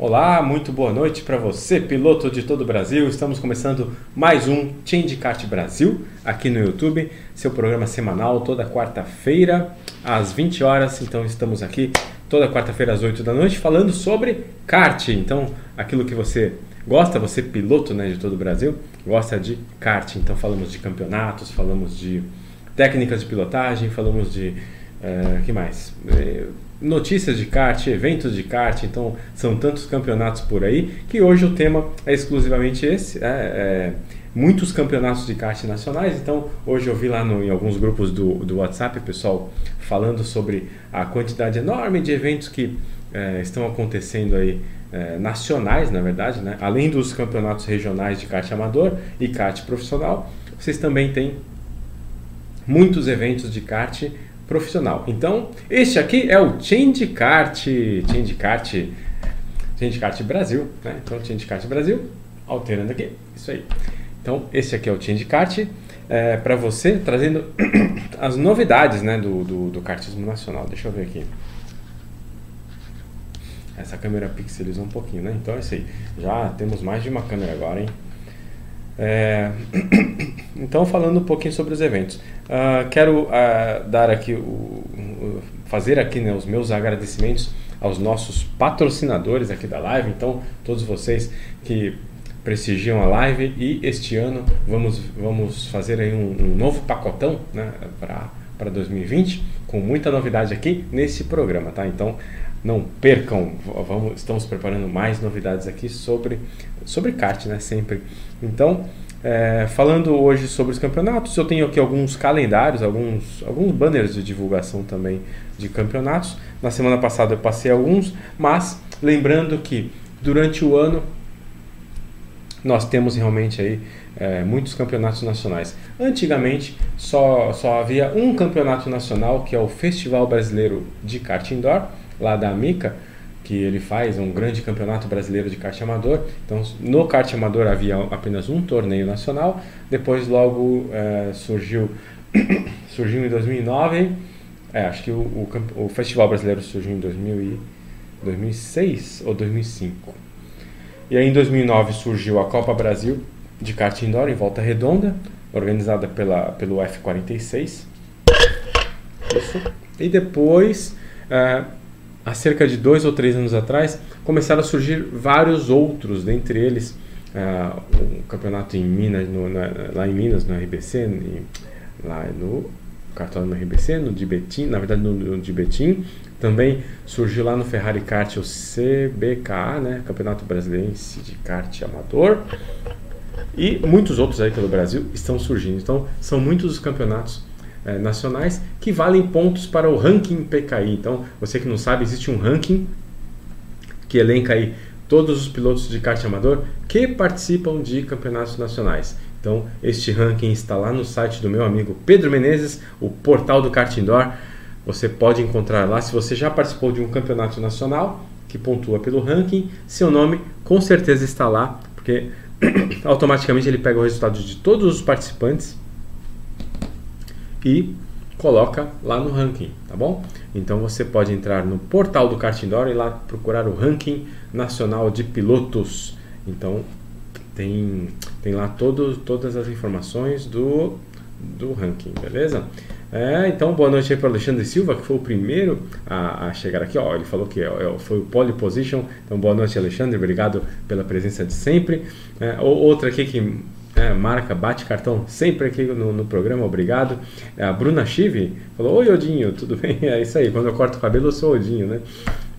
Olá, muito boa noite para você, piloto de todo o Brasil. Estamos começando mais um Change Kart Brasil aqui no YouTube, seu programa semanal toda quarta-feira às 20 horas. Então estamos aqui toda quarta-feira às 8 da noite falando sobre kart. Então, aquilo que você gosta, você piloto, né, de todo o Brasil, gosta de kart. Então falamos de campeonatos, falamos de técnicas de pilotagem, falamos de uh, que mais? Notícias de kart, eventos de kart, então são tantos campeonatos por aí que hoje o tema é exclusivamente esse. É, é, muitos campeonatos de kart nacionais, então hoje eu vi lá no, em alguns grupos do, do WhatsApp pessoal falando sobre a quantidade enorme de eventos que é, estão acontecendo aí é, nacionais, na verdade, né? além dos campeonatos regionais de kart amador e kart profissional, vocês também têm muitos eventos de kart profissional. Então, este aqui é o Change Kart, Change Kart, Change Kart Brasil, né? Então, Change Kart Brasil, alterando aqui, isso aí. Então, esse aqui é o Change Kart é, para você, trazendo as novidades, né, do, do, do kartismo nacional. Deixa eu ver aqui. Essa câmera pixelizou um pouquinho, né? Então é isso aí. Já temos mais de uma câmera agora, hein? É... Então, falando um pouquinho sobre os eventos, uh, quero uh, dar aqui o, o, fazer aqui né, os meus agradecimentos aos nossos patrocinadores aqui da live. Então, todos vocês que prestigiam a live e este ano vamos vamos fazer aí um, um novo pacotão, né, para para 2020 com muita novidade aqui nesse programa, tá? Então, não percam, vamos, estamos preparando mais novidades aqui sobre sobre kart, né? Sempre. Então, é, falando hoje sobre os campeonatos, eu tenho aqui alguns calendários, alguns, alguns banners de divulgação também de campeonatos. Na semana passada eu passei alguns, mas lembrando que durante o ano nós temos realmente aí é, muitos campeonatos nacionais. Antigamente só, só havia um campeonato nacional que é o Festival Brasileiro de Kart Indoor, lá da Mica que ele faz, um grande campeonato brasileiro de kart amador. Então, no kart amador havia apenas um torneio nacional. Depois, logo é, surgiu, surgiu em 2009. É, acho que o, o, o, Festival Brasileiro surgiu em 2000 e, 2006 ou 2005. E aí, em 2009, surgiu a Copa Brasil de kart indoor em Volta Redonda, organizada pela, pelo F46. Isso. E depois. Uh, há cerca de dois ou três anos atrás, começaram a surgir vários outros, dentre eles uh, o campeonato em Minas, no, na, lá em Minas, no RBC, em, lá no cartório no RBC, no de Betim, na verdade no, no de Betim, também surgiu lá no Ferrari Kart o CBKA, né, Campeonato Brasileiro de Kart Amador, e muitos outros aí pelo Brasil estão surgindo. Então, são muitos os campeonatos é, nacionais que valem pontos para o ranking PKI. Então, você que não sabe, existe um ranking que elenca aí todos os pilotos de kart amador que participam de campeonatos nacionais. Então, este ranking está lá no site do meu amigo Pedro Menezes, o portal do kart indoor. Você pode encontrar lá se você já participou de um campeonato nacional que pontua pelo ranking, seu nome com certeza está lá, porque automaticamente ele pega o resultado de todos os participantes e coloca lá no ranking, tá bom? Então você pode entrar no portal do Kart Indoor e lá procurar o ranking nacional de pilotos. Então tem, tem lá todo, todas as informações do, do ranking, beleza? É, então, boa noite aí para Alexandre Silva, que foi o primeiro a, a chegar aqui. Ó, ele falou que é, é, foi o pole position. Então, boa noite, Alexandre. Obrigado pela presença de sempre. É, outra aqui que é, marca, bate cartão sempre aqui no, no programa, obrigado. É, a Bruna Chive falou: Oi, Odinho, tudo bem? É isso aí, quando eu corto o cabelo eu sou Odinho, né?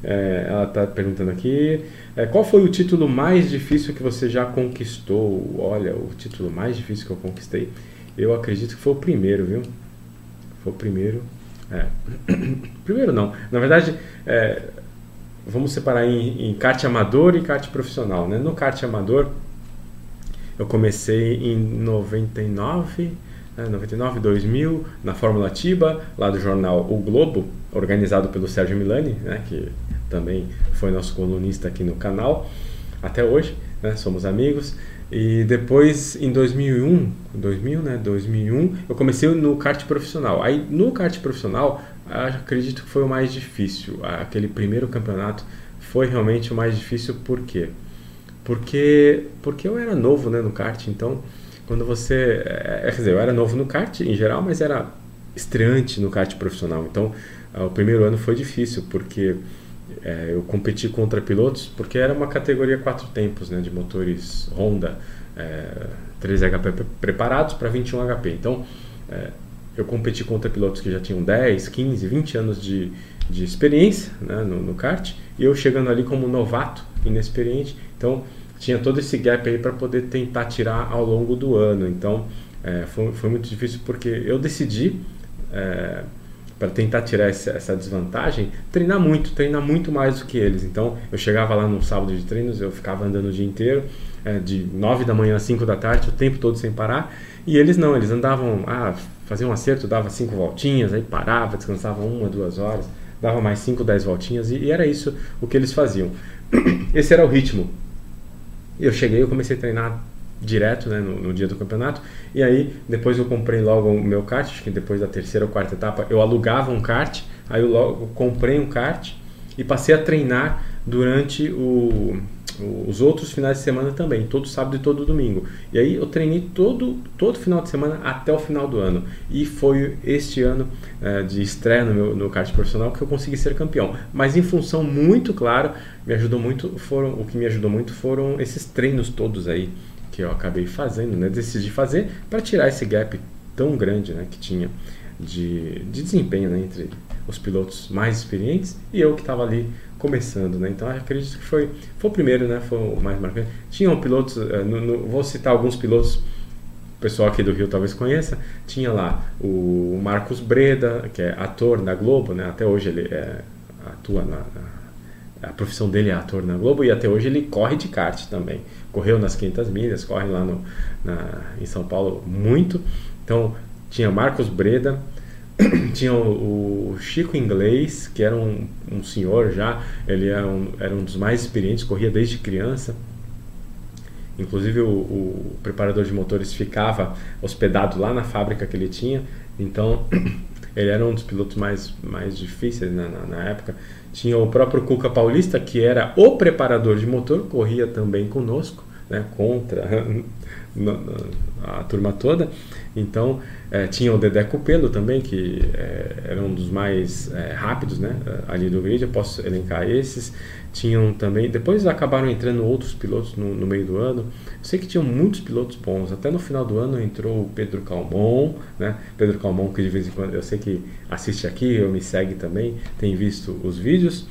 É, ela está perguntando aqui: é, qual foi o título mais difícil que você já conquistou? Olha, o título mais difícil que eu conquistei, eu acredito que foi o primeiro, viu? Foi o primeiro. É. primeiro não, na verdade, é, vamos separar em, em kart amador e kart profissional, né? No kart amador eu comecei em 99, né, 99, 2000, na Fórmula Tiba, lá do jornal O Globo, organizado pelo Sérgio Milani, né, que também foi nosso colunista aqui no canal, até hoje, né, somos amigos. E depois, em 2001, 2000, né, 2001, eu comecei no kart profissional. Aí, no kart profissional, acredito que foi o mais difícil. Aquele primeiro campeonato foi realmente o mais difícil, por quê? Porque, porque eu era novo né, no kart, então quando você. É, quer dizer, eu era novo no kart em geral, mas era estreante no kart profissional. Então uh, o primeiro ano foi difícil, porque é, eu competi contra pilotos, porque era uma categoria quatro tempos né, de motores Honda, é, 3 HP preparados para 21 HP. Então é, eu competi contra pilotos que já tinham 10, 15, 20 anos de, de experiência né, no, no kart e eu chegando ali como novato, inexperiente. Então tinha todo esse gap aí para poder tentar tirar ao longo do ano. Então é, foi, foi muito difícil porque eu decidi é, para tentar tirar essa, essa, desvantagem, treinar muito, treinar muito mais do que eles. Então, eu chegava lá no sábado de treinos, eu ficava andando o dia inteiro, é, de 9 da manhã a 5 da tarde, o tempo todo sem parar, e eles não, eles andavam, ah, faziam um acerto, dava cinco voltinhas, aí parava, descansava uma, duas horas, dava mais 5, 10 voltinhas, e, e era isso o que eles faziam. Esse era o ritmo. Eu cheguei, eu comecei a treinar direto né, no, no, dia do campeonato. E aí, depois eu comprei logo o meu kart, acho que depois da terceira ou quarta etapa, eu alugava um kart, aí eu logo comprei um kart e passei a treinar durante o, os outros finais de semana também, todo sábado e todo domingo. E aí eu treinei todo, todo final de semana até o final do ano. E foi este ano é, de estreia no, meu, no kart profissional que eu consegui ser campeão. Mas em função muito, claro, me ajudou muito, foram, o que me ajudou muito foram esses treinos todos aí que eu acabei fazendo, né? Decidi fazer para tirar esse gap tão grande, né? Que tinha de, de desempenho né? entre os pilotos mais experientes e eu que estava ali começando, né? Então acredito que foi, foi o primeiro, né? Foi o mais marcante. Tinham pilotos, uh, no, no, vou citar alguns pilotos o pessoal aqui do Rio talvez conheça, tinha lá o Marcos Breda, que é ator na Globo, né? Até hoje ele é, atua na, na, a profissão dele é ator na Globo e até hoje ele corre de kart também correu nas 500 milhas, corre lá no, na, em São Paulo muito. Então tinha Marcos Breda, tinha o, o, Chico Inglês, que era um, um senhor já, ele era um, era um dos mais experientes, corria desde criança. Inclusive o, o, preparador de motores ficava hospedado lá na fábrica que ele tinha, então ele era um dos pilotos mais, mais difíceis né, na, na época. Tinha o próprio Cuca Paulista, que era o preparador de motor, corria também conosco, né, contra a turma toda. Então, é, tinha o Dedé Cupelo também, que é, era um dos mais é, rápidos né, ali do grid, eu posso elencar esses. Tinham também, depois acabaram entrando outros pilotos no, no, meio do ano. Eu sei que tinham muitos pilotos bons. Até no final do ano entrou o Pedro Calmon, né? Pedro Calmon, que de vez em quando eu sei que assiste aqui, eu me segue também, tem visto os vídeos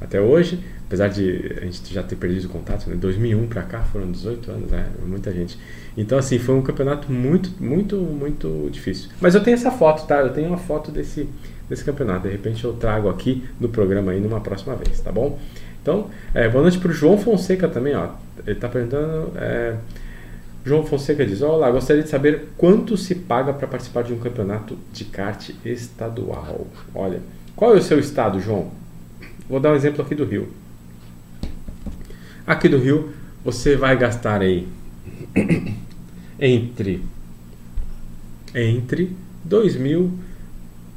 até hoje apesar de a gente já ter perdido o contato, né? 2001 para cá foram 18 anos, né? muita gente. Então assim, foi um campeonato muito, muito, muito difícil. Mas eu tenho essa foto, tá? Eu tenho uma foto desse desse campeonato. De repente eu trago aqui no programa aí numa próxima vez, tá bom? Então, é, boa noite para o João Fonseca também, ó. Ele está perguntando. É, João Fonseca diz: Olá, gostaria de saber quanto se paga para participar de um campeonato de kart estadual. Olha, qual é o seu estado, João? Vou dar um exemplo aqui do Rio. Aqui do Rio, você vai gastar aí entre entre 2 mil,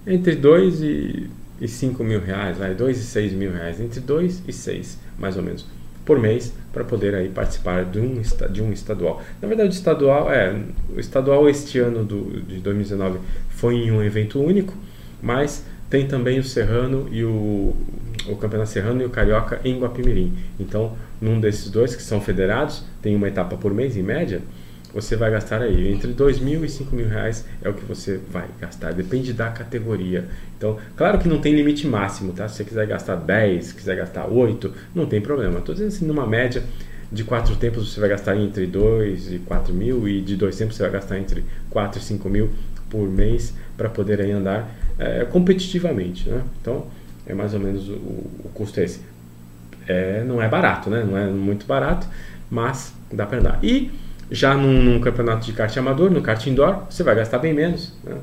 entre 2 e, e 5 mil reais, vai, 2 e 6 mil reais, entre 2 e 6, mais ou menos, por mês, para poder aí participar de um, de um estadual. Na verdade, o estadual, é, o estadual este ano do, de 2019 foi em um evento único, mas tem também o Serrano e o, o Campeonato Serrano e o Carioca em Guapimirim. Então, num desses dois que são federados, tem uma etapa por mês em média, você vai gastar aí entre dois mil e cinco mil reais é o que você vai gastar. Depende da categoria. Então, claro que não tem limite máximo, tá? Se você quiser gastar 10, quiser gastar 8, não tem problema. Estou dizendo assim, numa média de quatro tempos você vai gastar entre 2 e 4 mil e de dois tempos você vai gastar entre 4 e 5 mil por mês para poder aí andar é, competitivamente, né? Então, é mais ou menos o, o custo esse. É, não é barato, né? Não é muito barato, mas dá para andar. E já num, num, campeonato de kart amador, no kart indoor, você vai gastar bem menos né?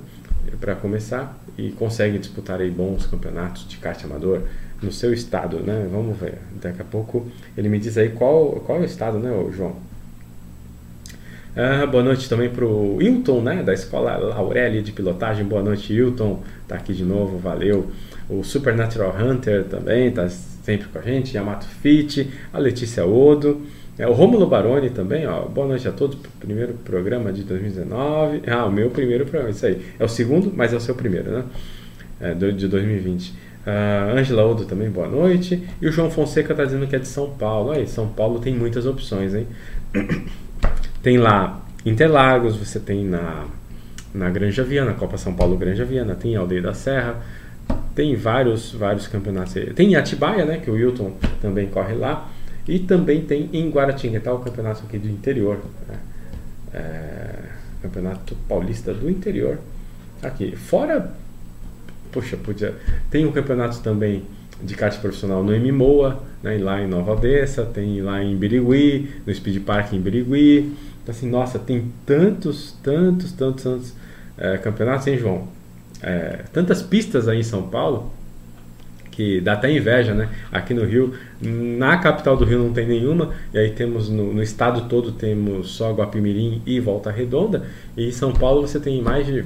para começar e consegue disputar aí bons campeonatos de kart amador no seu estado, né? Vamos ver. Daqui a pouco ele me diz aí qual, qual é o estado, né, João? Ah, boa noite também para o Hilton, né, da Escola Aurélia de Pilotagem. Boa noite, Hilton. Tá aqui de novo, valeu. O Supernatural Hunter também tá sempre com a gente. Yamato Fit, a Letícia Odo. É, o Rômulo Baroni também, ó. Boa noite a todos. Primeiro programa de 2019. Ah, o meu primeiro programa, isso aí. É o segundo, mas é o seu primeiro, né? É, de 2020. Uh, Angela Odo também, boa noite. E o João Fonseca está dizendo que é de São Paulo. Aí, São Paulo tem muitas opções, hein? Tem lá Interlagos, você tem na, na Granja Viana, Copa São Paulo Granja Viana, tem Aldeia da Serra, tem vários, vários campeonatos. Tem Atibaia, né, que o Wilton também corre lá, e também tem em Guaratinguetá o campeonato aqui do interior, né? é, campeonato paulista do interior, aqui. Fora, poxa, podia, tem um campeonato também de kart profissional no MMOA, né, lá em Nova Odessa, tem lá em Birigui, no Speed Park em Birigui, então, assim, nossa, tem tantos, tantos, tantos, tantos é, campeonatos, hein, João? É, tantas pistas aí em São Paulo que dá até inveja, né? Aqui no Rio, na capital do Rio não tem nenhuma, e aí temos no, no estado todo temos só Guapimirim e Volta Redonda, e em São Paulo você tem mais de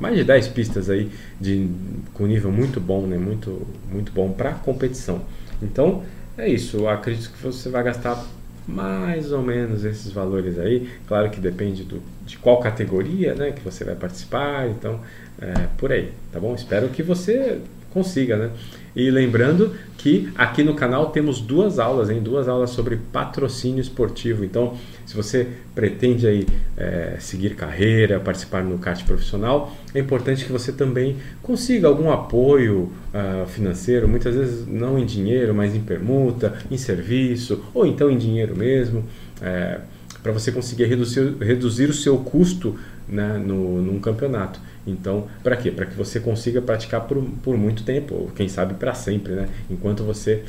mais de 10 pistas aí de com nível muito bom, né? Muito muito bom para competição. Então, é isso, eu acredito que você vai gastar mais ou menos esses valores aí. Claro que depende do, de qual categoria né, que você vai participar, então é, por aí, tá bom? Espero que você consiga, né? E lembrando que aqui no canal temos duas aulas, hein? Duas aulas sobre patrocínio esportivo. Então, se você pretende aí é, seguir carreira, participar no kart profissional, é importante que você também consiga algum apoio uh, financeiro, muitas vezes não em dinheiro, mas em permuta, em serviço, ou então em dinheiro mesmo, é, para você conseguir reduzir, reduzir o seu custo né, no, num campeonato. Então, para quê? Para que você consiga praticar por, por muito tempo, ou quem sabe para sempre, né? enquanto você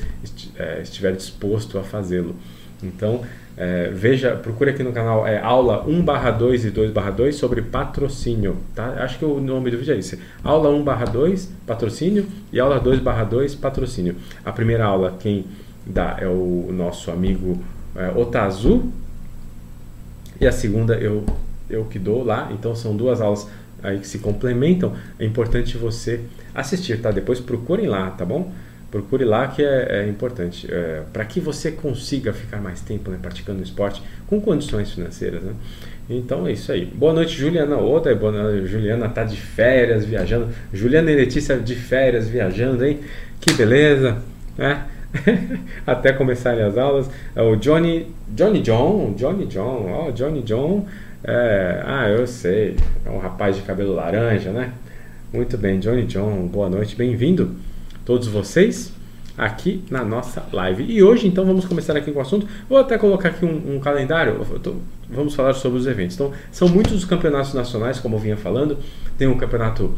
é, estiver disposto a fazê-lo. Então, é, veja, procure aqui no canal é, aula 1 barra 2 e 2 barra 2 sobre patrocínio. Tá? Acho que o nome do vídeo é esse. Aula 1 barra 2, patrocínio, e aula 2 barra 2, patrocínio. A primeira aula quem dá é o nosso amigo é, Otazu, e a segunda eu, eu que dou lá. Então são duas aulas aí que se complementam, é importante você assistir, tá? Depois procurem lá, tá bom? Procure lá que é, é importante, é, para que você consiga ficar mais tempo né, praticando esporte com condições financeiras, né? Então é isso aí. Boa noite, Juliana Oda. Boa noite, Juliana tá de férias viajando. Juliana e Letícia de férias viajando, hein? Que beleza, né? Até começarem as aulas. É o Johnny, Johnny John, Johnny John, ó, oh, Johnny John é, ah, eu sei. É um rapaz de cabelo laranja, né? Muito bem, Johnny John, boa noite, bem-vindo todos vocês aqui na nossa live. E hoje, então, vamos começar aqui com o assunto. Vou até colocar aqui um, um calendário. Tô, vamos falar sobre os eventos. Então, são muitos os campeonatos nacionais, como eu vinha falando. Tem o campeonato,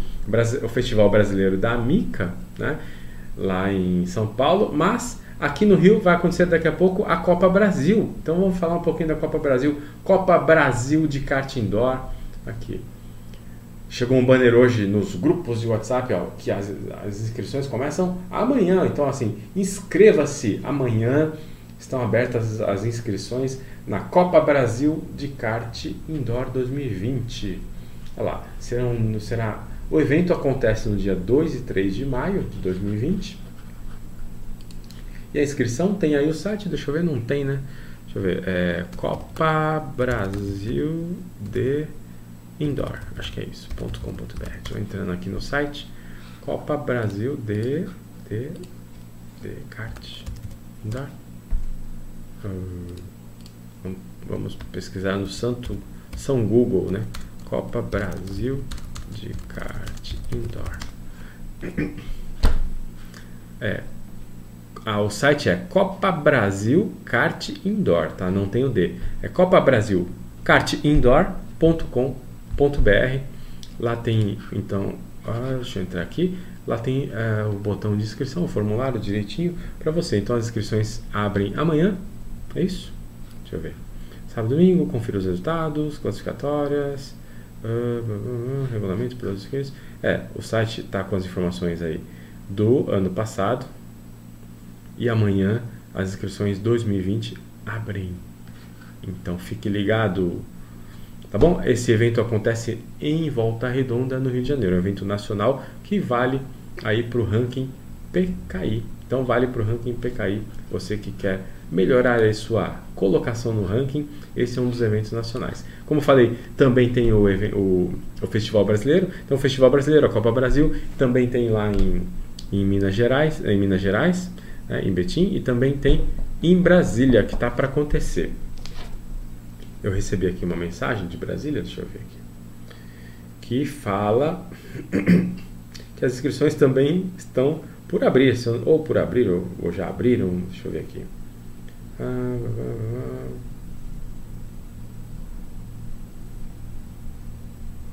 o Festival Brasileiro da Mica, né? Lá em São Paulo, mas Aqui no Rio vai acontecer daqui a pouco a Copa Brasil. Então vamos falar um pouquinho da Copa Brasil. Copa Brasil de kart indoor. Aqui. Chegou um banner hoje nos grupos de WhatsApp ó, que as, as inscrições começam amanhã. Então, assim, inscreva-se amanhã. Estão abertas as inscrições na Copa Brasil de Kart Indoor 2020. Olha lá, será, será, o evento acontece no dia 2 e 3 de maio de 2020 e a inscrição tem aí o site? Deixa eu ver, não tem, né? Deixa eu ver. É Copa Brasil de Indoor. Acho que é isso. .com.br. Estou entrando aqui no site. Copa Brasil de. de. de kart. Indoor. Hum, vamos pesquisar no santo São Google, né? Copa Brasil de kart indoor. É, ah, o site é Copa Brasil Kart Indoor, tá? Não tem o D. É Copa Brasil kartindoor.com.br. Lá tem, então, ah, deixa eu entrar aqui. Lá tem é, o botão de inscrição, o formulário direitinho para você. Então as inscrições abrem amanhã. É isso? Deixa eu ver. Sábado domingo, confira os resultados, classificatórias, uh, uh, uh, regulamento, pelos inscritos. É, o site está com as informações aí do ano passado, e amanhã as inscrições 2020 abrem. Então fique ligado. Tá bom? Esse evento acontece em Volta Redonda, no Rio de Janeiro. É um evento nacional que vale aí para o ranking PKI. Então vale para o ranking PKI. Você que quer melhorar a sua colocação no ranking, esse é um dos eventos nacionais. Como falei, também tem o, o, o Festival Brasileiro. Então o Festival Brasileiro, a Copa Brasil, também tem lá em, em Minas Gerais, em Minas Gerais, né, em Betim, e também tem em Brasília, que está para acontecer. Eu recebi aqui uma mensagem de Brasília, deixa eu ver aqui, que fala que as inscrições também estão por abrir, ou por abrir, ou, ou já abriram, deixa eu ver aqui.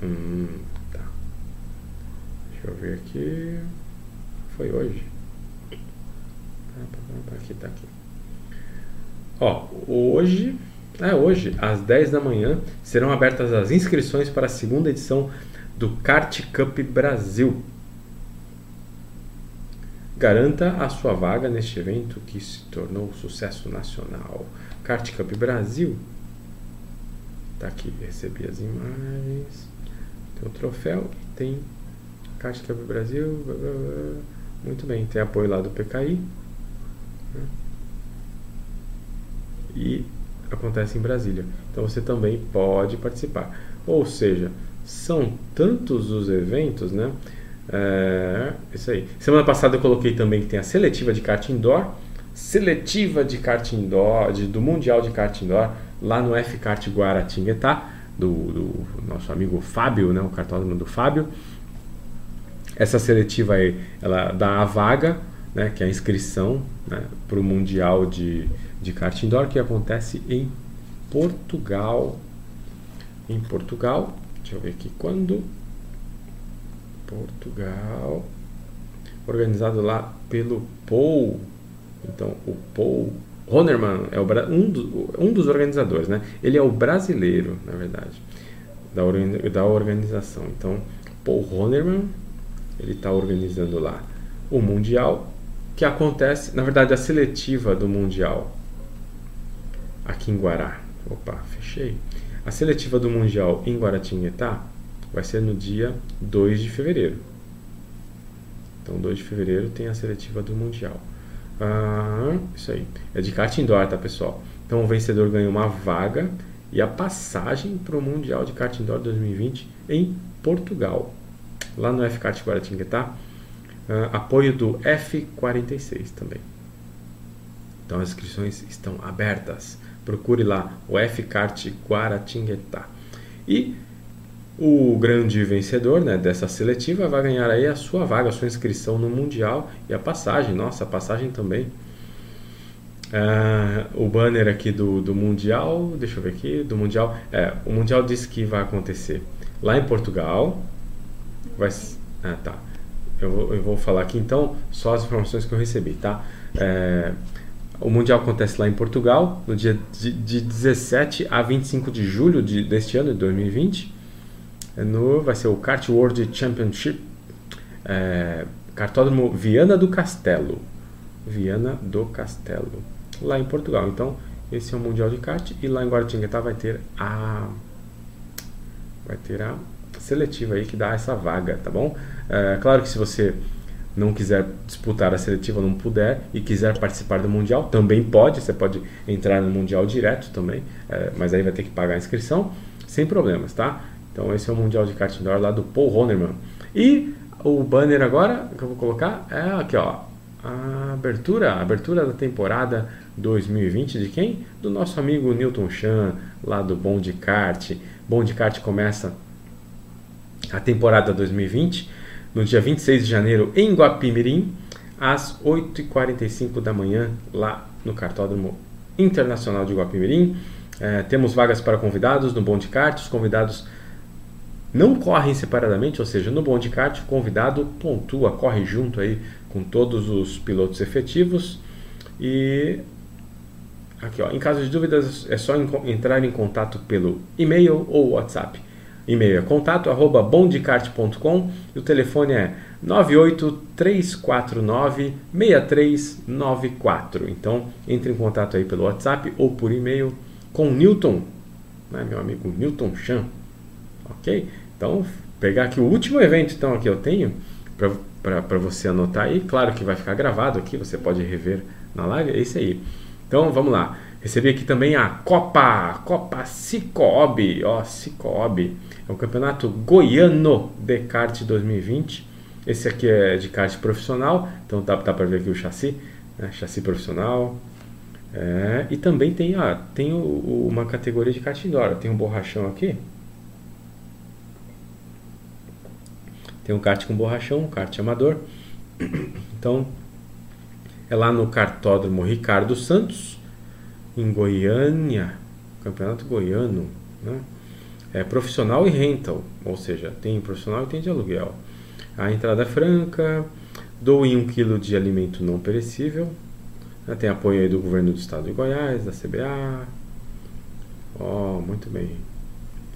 Hum, tá. Deixa eu ver aqui. Foi hoje. Aqui, tá aqui. Ó, hoje, é hoje, às 10 da manhã, serão abertas as inscrições para a segunda edição do Kart Cup Brasil. Garanta a sua vaga neste evento que se tornou um sucesso nacional. Kart Cup Brasil. Tá aqui, recebi as imagens. Tem o troféu e tem Kart Cup Brasil. Muito bem, tem apoio lá do PKI. E acontece em Brasília. Então você também pode participar. Ou seja, são tantos os eventos, né? É, isso aí. Semana passada eu coloquei também que tem a seletiva de kart indoor, seletiva de kart indoor, de, do Mundial de kart indoor, lá no F-Kart Guaratinguetá, do, do, nosso amigo Fábio, né, o cartódromo do Fábio. Essa seletiva aí, ela dá a vaga, né, que é a inscrição né, para o Mundial de, de kart indoor, que acontece em Portugal. Em Portugal, deixa eu ver aqui quando Portugal, organizado lá pelo Paul. Então, o Paul Honerman é um, do, um dos organizadores, né? Ele é o brasileiro, na verdade, da, da organização. Então, Paul Honerman, ele está organizando lá o Mundial, que acontece, na verdade, a seletiva do Mundial aqui em Guará. Opa, fechei. A seletiva do Mundial em Guaratinguetá vai ser no dia 2 de fevereiro. Então, 2 de fevereiro tem a seletiva do Mundial. Ah, isso aí. É de kart indoor, tá, pessoal? Então, o vencedor ganha uma vaga e a passagem para o Mundial de Kart Indoor 2020 em Portugal. Lá no F-Kart Guaratinguetá. Ah, apoio do F46 também. Então, as inscrições estão abertas. Procure lá o F-Kart Guaratinguetá. E o grande vencedor né, dessa seletiva vai ganhar aí a sua vaga, a sua inscrição no Mundial e a passagem. Nossa, a passagem também. Uh, o banner aqui do, do Mundial, deixa eu ver aqui, do Mundial. É, o Mundial disse que vai acontecer lá em Portugal. Vai, ah, tá. Eu vou, eu vou falar aqui então só as informações que eu recebi, tá? É, o Mundial acontece lá em Portugal, no dia de, de 17 a 25 de julho de, deste ano, de 2020 no vai ser o Kart World Championship. É, Cartódromo Viana do Castelo. Viana do Castelo. Lá em Portugal. Então esse é o mundial de kart e lá em Guaratinguetá vai ter a vai ter a seletiva aí que dá essa vaga tá bom? É, claro que se você não quiser disputar a seletiva não puder e quiser participar do mundial também pode você pode entrar no mundial direto também é, mas aí vai ter que pagar a inscrição sem problemas tá então esse é o Mundial de Kart Indoor lá do Paul Honerman. E o banner agora que eu vou colocar é aqui, ó. A abertura, a abertura da temporada 2020 de quem? Do nosso amigo Newton Chan, lá do Bom de Kart. Bom de Kart começa a temporada 2020 no dia 26 de janeiro em Guapimirim, às 8h45 da manhã, lá no Cartódromo Internacional de Guapimirim. É, temos vagas para convidados no Bom de Kart. Os convidados não correm separadamente, ou seja, no bom de kart, o convidado pontua, corre junto aí com todos os pilotos efetivos e aqui ó, em caso de dúvidas é só entrar em contato pelo e-mail ou WhatsApp. E-mail é contato arroba bondecart.com e o telefone é 98349 6394. Então entre em contato aí pelo WhatsApp ou por e-mail com Newton né, meu amigo Newton Chan. Ok? Então, pegar aqui o último evento então aqui eu tenho para você anotar aí. Claro que vai ficar gravado aqui, você pode rever na live. É isso aí. Então, vamos lá. Recebi aqui também a Copa, Copa Cicobi, ó, Cicobi. É o Campeonato Goiano de Kart 2020. Esse aqui é de kart profissional, então dá, dá para ver aqui o chassi, né? chassi profissional. É, e também tem, ah, tem o, o, uma categoria de kart indoor. Tem um borrachão aqui. Tem um kart com borrachão, um kart amador. Então, é lá no cartódromo Ricardo Santos, em Goiânia, campeonato goiano, né? É profissional e rental, ou seja, tem profissional e tem de aluguel. A entrada é franca, doe um quilo de alimento não perecível. Né? Tem apoio aí do governo do estado de Goiás, da CBA. Ó, oh, muito bem.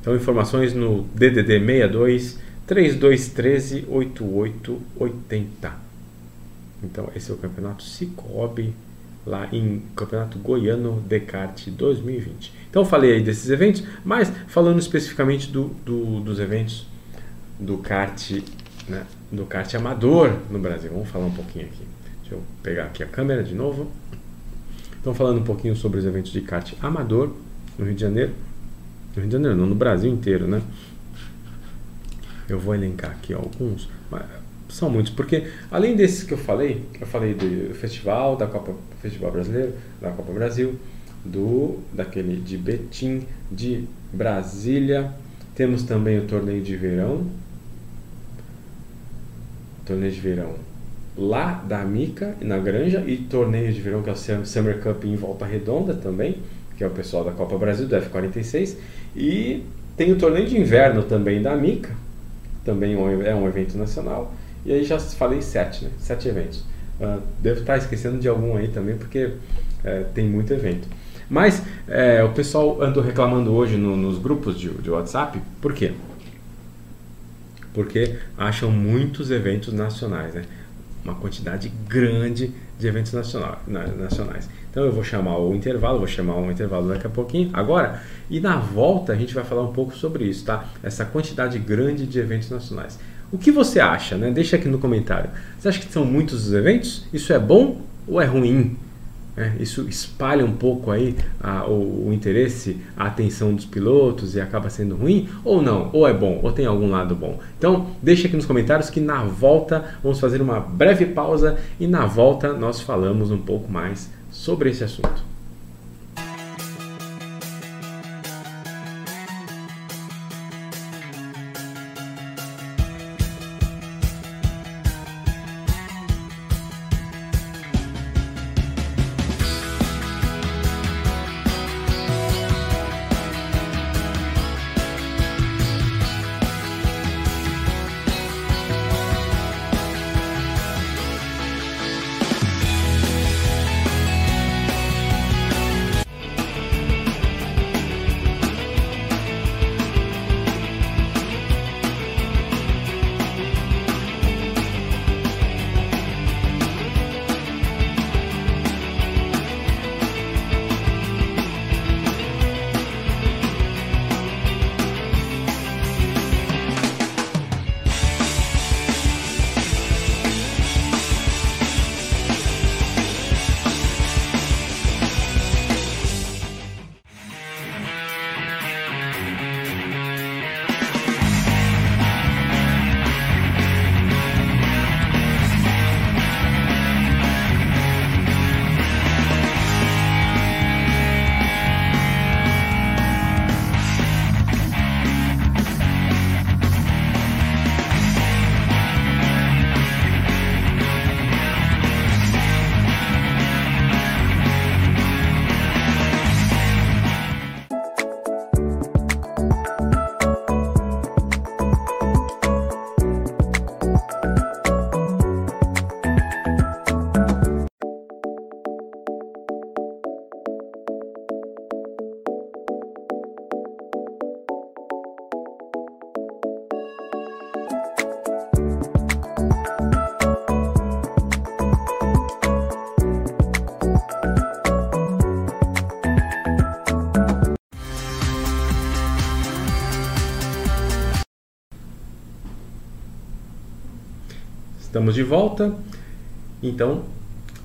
Então, informações no DDD 62 3213 8880. Então, esse é o campeonato Cicobi, lá em Campeonato Goiano Descarte 2020. Então, falei aí desses eventos, mas falando especificamente do, do dos eventos do kart né, do kart amador no Brasil. Vamos falar um pouquinho aqui. Deixa eu pegar aqui a câmera de novo. Então, falando um pouquinho sobre os eventos de kart amador no Rio de Janeiro. No Rio de Janeiro, não, no Brasil inteiro, né? Eu vou elencar aqui alguns, são muitos, porque além desses que eu falei, eu falei do festival, da Copa Festival Brasileiro, da Copa Brasil, do daquele de Betim, de Brasília, temos também o torneio de verão, torneio de verão lá da Mica, na Granja, e torneio de verão que é o Summer Cup em Volta Redonda também, que é o pessoal da Copa Brasil, do F46, e tem o torneio de inverno também da Mica, também é um evento nacional, e aí já falei sete, né? Sete eventos. Uh, devo estar esquecendo de algum aí também, porque é, tem muito evento. Mas é, o pessoal andou reclamando hoje no, nos grupos de, de WhatsApp, por quê? porque acham muitos eventos nacionais, né? uma quantidade grande de eventos nacionais. Então eu vou chamar o intervalo, vou chamar um intervalo daqui a pouquinho, agora, e na volta a gente vai falar um pouco sobre isso, tá? Essa quantidade grande de eventos nacionais. O que você acha, né? Deixa aqui no comentário. Você acha que são muitos os eventos? Isso é bom ou é ruim? É, isso espalha um pouco aí a, o, o, interesse, a atenção dos pilotos e acaba sendo ruim ou não? Ou é bom? Ou tem algum lado bom? Então deixa aqui nos comentários que na volta vamos fazer uma breve pausa e na volta nós falamos um pouco mais sobre esse assunto. Estamos de volta. Então,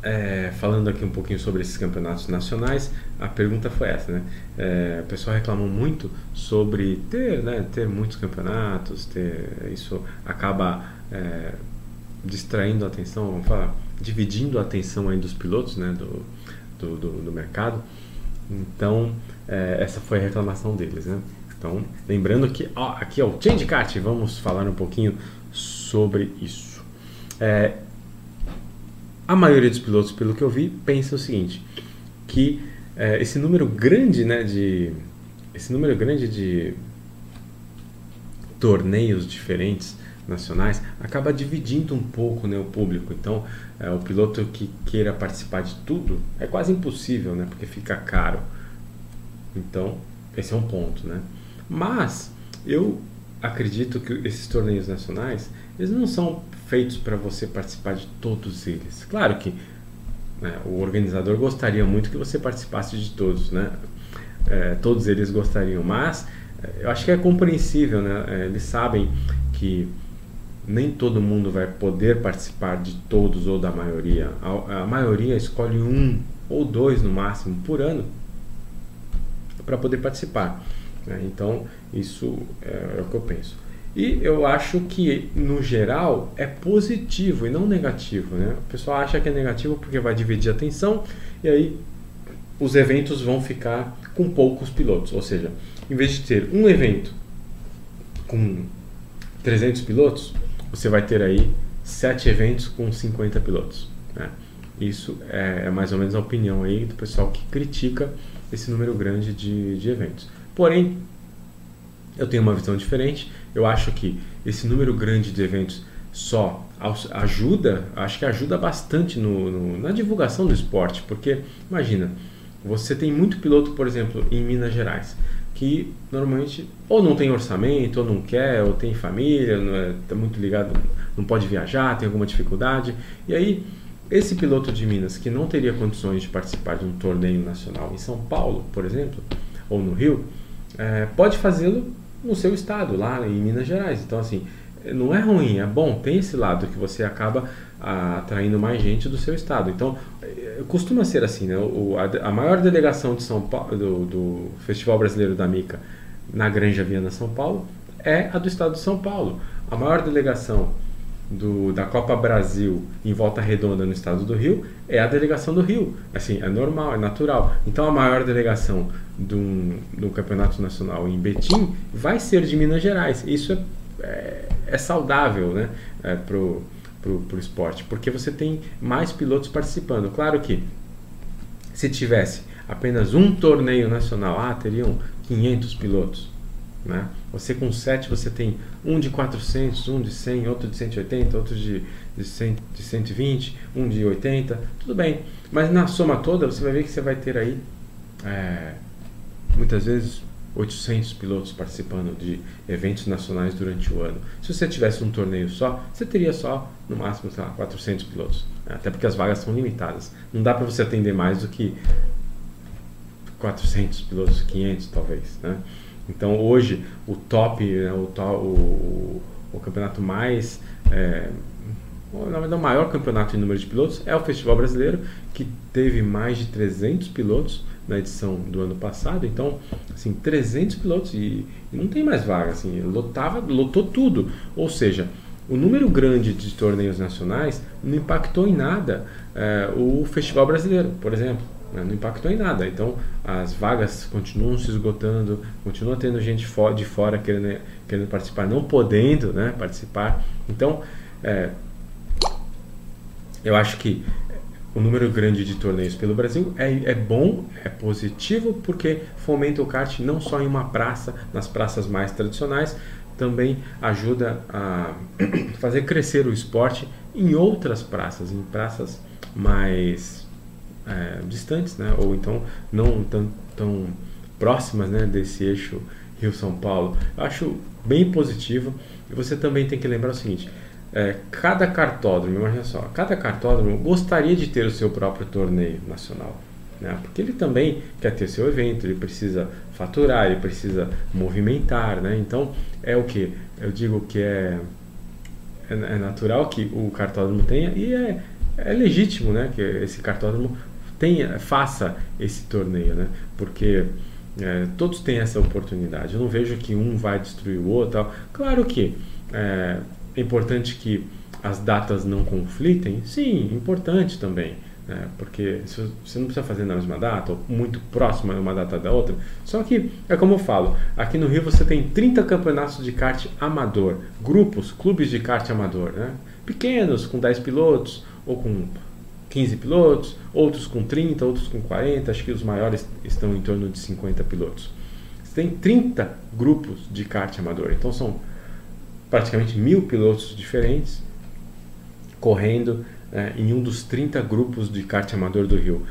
é, falando aqui um pouquinho sobre esses campeonatos nacionais, a pergunta foi essa, né? É, o pessoal reclamou muito sobre ter, né, ter muitos campeonatos, ter isso acaba é, distraindo a atenção, vamos falar, dividindo a atenção aí dos pilotos, né, do, do, do, do mercado. Então, é, essa foi a reclamação deles, né? Então, lembrando que ó, aqui é o Change Kart, vamos falar um pouquinho sobre isso. É, a maioria dos pilotos, pelo que eu vi, pensa o seguinte, que é, esse número grande, né, de esse número grande de torneios diferentes nacionais acaba dividindo um pouco né, o público. Então, é, o piloto que queira participar de tudo é quase impossível, né, porque fica caro. Então, esse é um ponto, né? Mas eu acredito que esses torneios nacionais eles não são feitos para você participar de todos eles. Claro que né, o organizador gostaria muito que você participasse de todos, né? É, todos eles gostariam, mas é, eu acho que é compreensível, né? É, eles sabem que nem todo mundo vai poder participar de todos ou da maioria. A, a maioria escolhe um ou dois no máximo por ano para poder participar. Né? Então, isso é, é o que eu penso. E eu acho que, no geral, é positivo e não negativo. Né? O pessoal acha que é negativo porque vai dividir a atenção e aí os eventos vão ficar com poucos pilotos. Ou seja, em vez de ter um evento com 300 pilotos, você vai ter aí sete eventos com 50 pilotos. Né? Isso é, é, mais ou menos a opinião aí do pessoal que critica esse número grande de, de eventos. Porém, eu tenho uma visão diferente. Eu acho que esse número grande de eventos só ajuda, acho que ajuda bastante no, no, na divulgação do esporte, porque imagina, você tem muito piloto, por exemplo, em Minas Gerais, que normalmente ou não tem orçamento, ou não quer, ou tem família, está é, muito ligado, não pode viajar, tem alguma dificuldade, e aí esse piloto de Minas que não teria condições de participar de um torneio nacional em São Paulo, por exemplo, ou no Rio, é, pode fazê-lo no seu estado, lá em Minas Gerais. Então, assim, não é ruim, é bom, tem esse lado que você acaba ah, atraindo mais gente do seu estado. Então, é, costuma ser assim, né? O, a, a, maior delegação de São Paulo, do, do, Festival Brasileiro da Mica na Granja Viana, São Paulo, é a do estado de São Paulo. A maior delegação do, da Copa Brasil em Volta Redonda no estado do Rio é a delegação do Rio. Assim, é normal, é natural. Então a maior delegação do, do campeonato nacional em Betim vai ser de Minas Gerais. Isso é, é, é saudável né, é, para o esporte, porque você tem mais pilotos participando. Claro que se tivesse apenas um torneio nacional, ah, teriam 500 pilotos. Né? Você com 7 você tem um de 400, um de 100, outro de 180, outro de, de, 100, de 120, um de 80, tudo bem. Mas na soma toda você vai ver que você vai ter aí é, muitas vezes 800 pilotos participando de eventos nacionais durante o ano. Se você tivesse um torneio só, você teria só no máximo lá, 400 pilotos. Né? Até porque as vagas são limitadas. Não dá para você atender mais do que 400 pilotos, 500 talvez. Né? Então hoje o top, né, o, o, o, campeonato mais, é, verdade o maior campeonato em número de pilotos é o Festival Brasileiro, que teve mais de 300 pilotos na edição do ano passado. Então, assim, 300 pilotos e, e não tem mais vaga, assim, lotava, lotou tudo. Ou seja, o número grande de torneios nacionais não impactou em nada é, o Festival Brasileiro, por exemplo? Não impactou em nada. Então as vagas continuam se esgotando, continua tendo gente de fora querendo, querendo participar, não podendo né, participar. Então é, eu acho que o número grande de torneios pelo Brasil é, é bom, é positivo, porque fomenta o kart não só em uma praça, nas praças mais tradicionais, também ajuda a fazer crescer o esporte em outras praças, em praças mais é, distantes, né? ou então não tão, tão próximas né? desse eixo Rio-São Paulo. Eu acho bem positivo. E você também tem que lembrar o seguinte: é, cada cartódromo, imagina só, cada cartódromo gostaria de ter o seu próprio torneio nacional. Né? Porque ele também quer ter seu evento, ele precisa faturar, ele precisa movimentar. Né? Então, é o que? Eu digo que é é, é natural que o cartódromo tenha e é, é legítimo, né, que esse cartódromo tenha, faça esse torneio, né, porque é, todos têm essa oportunidade. Eu não vejo que um vai destruir o outro. Tal. Claro que é, é importante que as datas não conflitem. Sim, importante também. Né? Porque você não precisa fazer na mesma data, ou muito próxima uma data da outra. Só que, é como eu falo, aqui no Rio você tem 30 campeonatos de kart amador, grupos, clubes de kart amador, né? pequenos, com 10 pilotos, ou com 15 pilotos, outros com 30, outros com 40, acho que os maiores estão em torno de 50 pilotos. Você tem 30 grupos de kart amador, então são praticamente mil pilotos diferentes correndo é, em um dos 30 grupos de kart amador do Rio.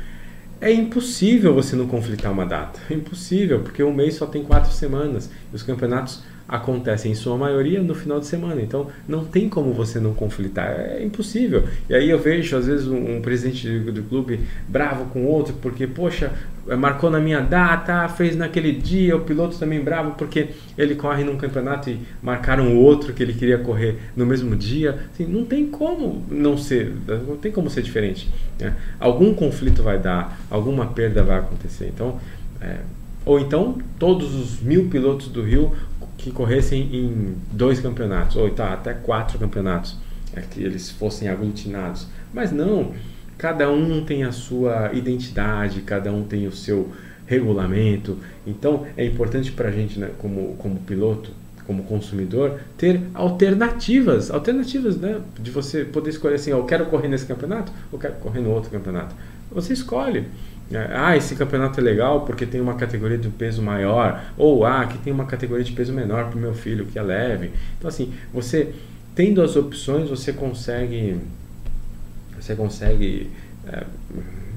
É impossível você não conflitar uma data. É impossível, porque um mês só tem quatro semanas. E os campeonatos acontecem em sua maioria no final de semana. Então não tem como você não conflitar, é impossível. E aí eu vejo às vezes um, um presidente do, do, clube bravo com outro porque poxa marcou na minha data, fez naquele dia, o piloto também bravo porque ele corre num campeonato e marcaram outro que ele queria correr no mesmo dia. Assim, não tem como não ser, não tem como ser diferente. Né? Algum conflito vai dar, alguma perda vai acontecer. Então é, ou então todos os mil pilotos do Rio que corressem em dois campeonatos, ou tá, até quatro campeonatos, é, que eles fossem aglutinados. Mas não, cada um tem a sua identidade, cada um tem o seu regulamento. Então é importante para a gente, né, como, como piloto, como consumidor, ter alternativas, alternativas, né, de você poder escolher assim, eu quero correr nesse campeonato, ou quero correr no outro campeonato. Você escolhe. É, ah, esse campeonato é legal porque tem uma categoria de peso maior, ou ah, que tem uma categoria de peso menor para o meu filho, que é leve. Então, assim, você tendo as opções, você consegue, você consegue é,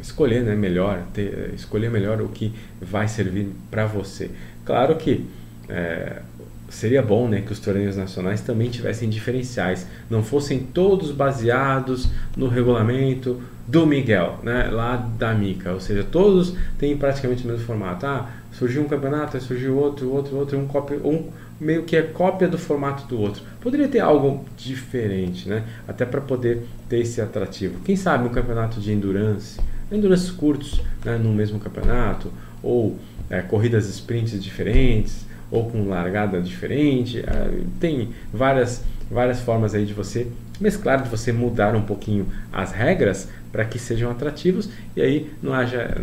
escolher né, melhor, ter, escolher melhor o que vai servir para você. Claro que é, seria bom né, que os torneios nacionais também tivessem diferenciais, não fossem todos baseados no regulamento do Miguel, né, lá da Mica, ou seja, todos têm praticamente o mesmo formato. Ah, surgiu um campeonato, surgiu outro, outro, outro, um, cópia, um meio que é cópia do formato do outro. Poderia ter algo diferente, né, até para poder ter esse atrativo. Quem sabe um campeonato de endurance, endurance curtos né, no mesmo campeonato, ou é, corridas sprints diferentes, ou com largada diferente. Uh, tem várias, várias formas aí de você mesclar, de você mudar um pouquinho as regras para que sejam atrativos e aí não haja,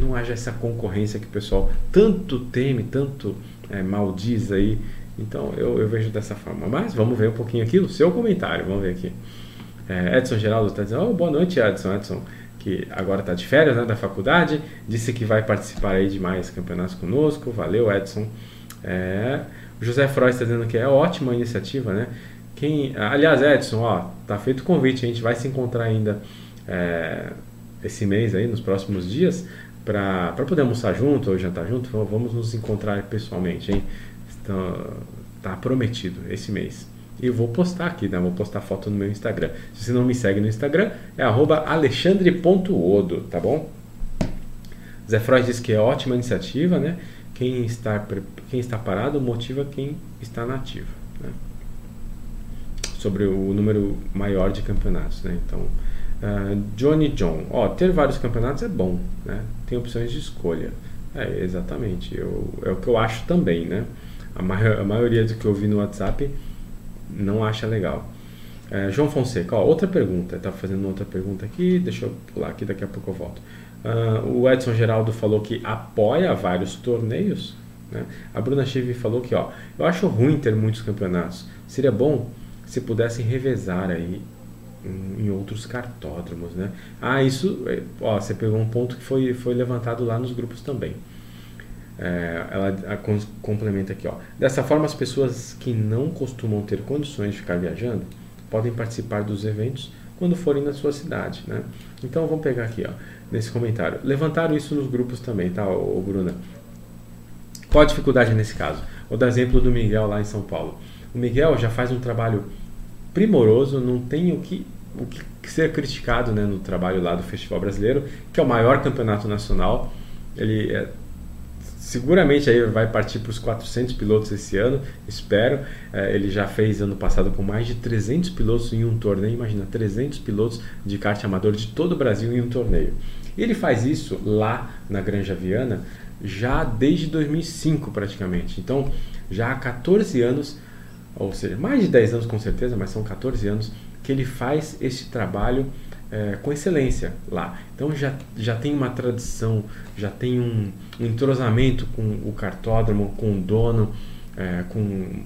não haja essa concorrência que o pessoal tanto teme, tanto é, maldiz aí. Então eu, eu vejo dessa forma. Mas vamos ver um pouquinho aqui o seu comentário. Vamos ver aqui. É, Edson Geraldo está dizendo: oh, boa noite, Edson. Edson, que agora está de férias né, da faculdade, disse que vai participar aí de mais campeonatos conosco. Valeu, Edson. É, o José Freud está dizendo que é ótima iniciativa, né? Quem, aliás, Edson, ó, tá feito o convite, a gente vai se encontrar ainda é, esse mês aí, nos próximos dias, para poder almoçar junto ou jantar junto, vamos nos encontrar pessoalmente, hein? Então, tá prometido esse mês. E vou postar aqui, né? Vou postar foto no meu Instagram. Se você não me segue no Instagram, é alexandre.odo, tá bom? Zé Freud diz que é ótima iniciativa, né? Quem está, quem está parado motiva quem está nativo. Né? Sobre o número maior de campeonatos. Né? Então, uh, Johnny John. Ter vários campeonatos é bom. Né? Tem opções de escolha. É, exatamente. Eu, é o que eu acho também. Né? A, a maioria do que eu vi no WhatsApp não acha legal. Uh, João Fonseca, outra pergunta. Estava fazendo outra pergunta aqui. Deixa eu pular aqui, daqui a pouco eu volto. Uh, o Edson Geraldo falou que apoia vários torneios. Né? A Bruna Chive falou que ó, eu acho ruim ter muitos campeonatos. Seria bom se pudessem revezar aí em, outros cartódromos. Né? Ah, isso. É, ó, você pegou um ponto que foi, foi levantado lá nos grupos também. É, ela a, complementa aqui. Ó. Dessa forma, as pessoas que não costumam ter condições de ficar viajando podem participar dos eventos quando forem na sua cidade. Né? Então vamos pegar aqui. Ó nesse comentário. Levantaram isso nos grupos também, tá, ô, Bruna? Qual a dificuldade nesse caso? Vou dar exemplo do Miguel lá em São Paulo. O Miguel já faz um trabalho primoroso, não tem o que, o que ser criticado né, no trabalho lá do Festival Brasileiro, que é o maior campeonato nacional. Ele é, seguramente aí vai partir para os 400 pilotos esse ano, espero. É, ele já fez ano passado com mais de 300 pilotos em um torneio. Imagina, 300 pilotos de kart amador de todo o Brasil em um torneio. Ele faz isso lá na Granja Viana já desde 2005 praticamente. Então, já há 14 anos, ou seja, mais de 10 anos com certeza, mas são 14 anos que ele faz esse trabalho é, com excelência lá. Então já, já tem uma tradição, já tem um, um entrosamento com o cartódromo, com o dono, é, com,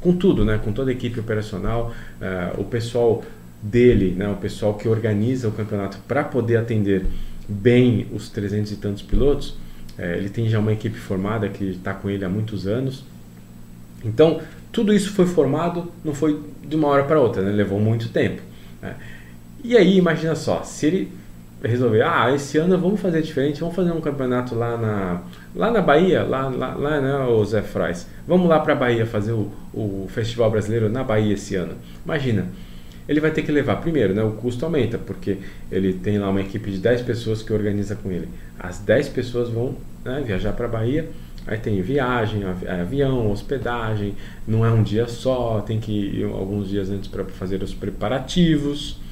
com tudo, né? com toda a equipe operacional, é, o pessoal dele, né? o pessoal que organiza o campeonato para poder atender bem os 300 e tantos pilotos. É, ele tem já uma equipe formada que está com ele há muitos anos. Então, tudo isso foi formado, não foi de uma hora para outra, né? levou muito tempo. Né? E aí, imagina só, se ele resolver, ah, esse ano vamos fazer diferente, vamos fazer um campeonato lá na, lá na Bahia, lá, lá, lá né, o Zé Frais. Vamos lá para a Bahia fazer o, o Festival Brasileiro na Bahia esse ano. Imagina, ele vai ter que levar, primeiro, né, o custo aumenta, porque ele tem lá uma equipe de 10 pessoas que organiza com ele. As 10 pessoas vão né, viajar para a Bahia, aí tem viagem, avião, hospedagem, não é um dia só, tem que ir alguns dias antes para fazer os preparativos.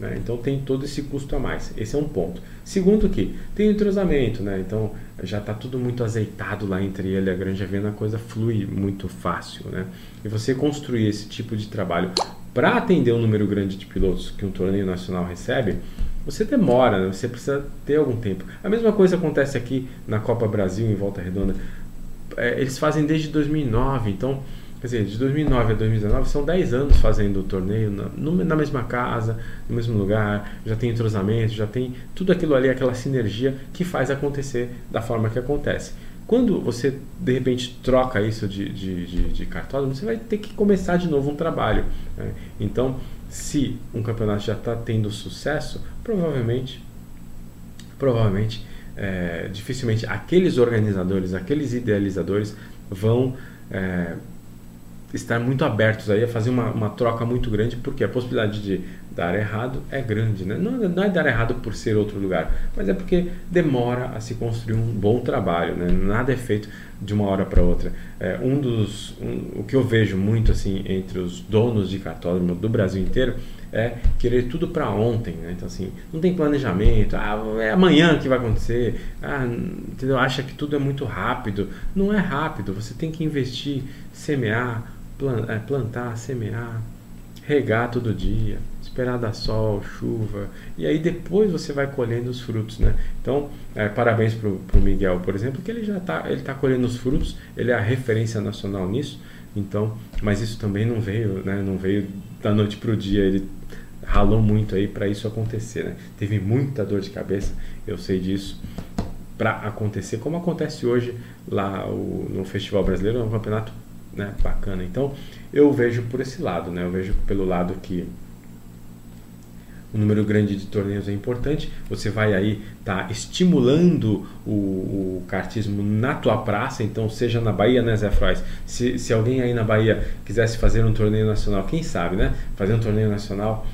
Né? Então tem todo esse custo a mais. Esse é um ponto. Segundo que tem o entrosamento, né? então já está tudo muito azeitado lá entre ele e a Granja Viana, a coisa flui muito fácil. Né? E você construir esse tipo de trabalho para atender um número grande de pilotos que um torneio nacional recebe, você demora, né? você precisa ter algum tempo. A mesma coisa acontece aqui na Copa Brasil em Volta Redonda. É, eles fazem desde 2009, então Quer dizer, de 2009 a 2019 são 10 anos fazendo o torneio na, na mesma casa, no mesmo lugar, já tem entrosamento, já tem tudo aquilo ali, aquela sinergia que faz acontecer da forma que acontece. Quando você de repente troca isso de, de, de, de cartódromo, você vai ter que começar de novo um trabalho. Né? Então, se um campeonato já está tendo sucesso, provavelmente, provavelmente, é, dificilmente aqueles organizadores, aqueles idealizadores vão é, estar muito abertos aí a fazer uma, uma troca muito grande, porque a possibilidade de dar errado é grande. Né? Não, não, é dar errado por ser outro lugar, mas é porque demora a se construir um bom trabalho. Né? Nada é feito de uma hora para outra. É, um dos, um, o que eu vejo muito assim entre os donos de cartódromo do Brasil inteiro é querer tudo para ontem, né? Então assim, não tem planejamento, ah, é amanhã que vai acontecer, ah, entendeu? Acha que tudo é muito rápido. Não é rápido, você tem que investir, semear, plantar, semear, regar todo dia, esperar dar sol, chuva, e aí depois você vai colhendo os frutos, né? Então, é, parabéns para o Miguel, por exemplo, que ele já está ele tá colhendo os frutos, ele é a referência nacional nisso, então, mas isso também não veio, né? Não veio da noite para o dia, ele ralou muito aí para isso acontecer, né? Teve muita dor de cabeça, eu sei disso, para acontecer, como acontece hoje lá o, no Festival Brasileiro, é um campeonato né, bacana. Então eu vejo por esse lado, né? Eu vejo pelo lado que o número grande de torneios é importante. Você vai aí tá estimulando o, o kartismo na tua praça, então seja na Bahia, né, Zé Frois? Se, se alguém aí na Bahia quisesse fazer um torneio nacional, quem sabe, né? Fazer um torneio nacional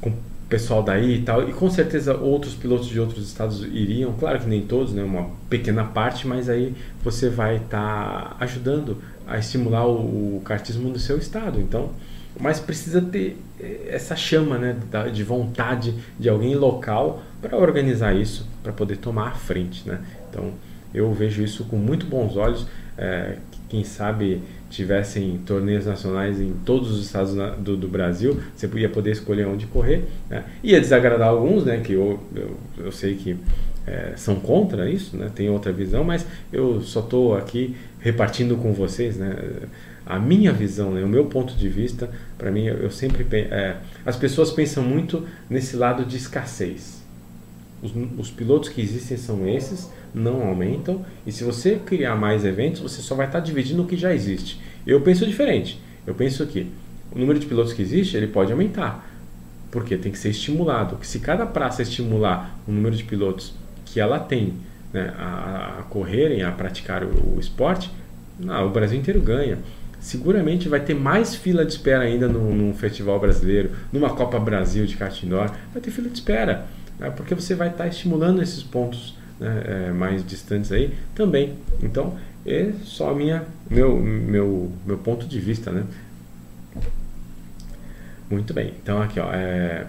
com pessoal daí e tal, e com certeza outros pilotos de outros estados iriam, claro que nem todos, né, uma pequena parte, mas aí você vai estar tá ajudando a estimular o, o kartismo no seu estado, então, mas precisa ter eh, essa chama, né, de vontade de alguém local para organizar isso, para poder tomar a frente, né, então eu vejo isso com muito bons olhos, é, quem sabe tivessem torneios nacionais em todos os estados do, do Brasil, você ia poder escolher onde correr. Né? Ia desagradar alguns, né, que eu, eu, eu sei que é, são contra isso, né, tem outra visão, mas eu só estou aqui repartindo com vocês né, a minha visão, né, o meu ponto de vista. Para mim, eu sempre é, as pessoas pensam muito nesse lado de escassez. Os, os pilotos que existem são esses, não aumentam. E se você criar mais eventos, você só vai estar dividindo o que já existe. Eu penso diferente. Eu penso que o número de pilotos que existe, ele pode aumentar. Porque tem que ser estimulado. Que se cada praça estimular o número de pilotos que ela tem né, a, a, correrem, a praticar o, o esporte, o Brasil inteiro ganha. Seguramente vai ter mais fila de espera ainda num, num festival brasileiro, numa Copa Brasil de kart indoor, vai ter fila de espera, né, porque você vai estar estimulando esses pontos né, é, mais distantes aí, também. Então, é só minha, meu, meu, meu ponto de vista, né? Muito bem. Então, aqui, ó, é,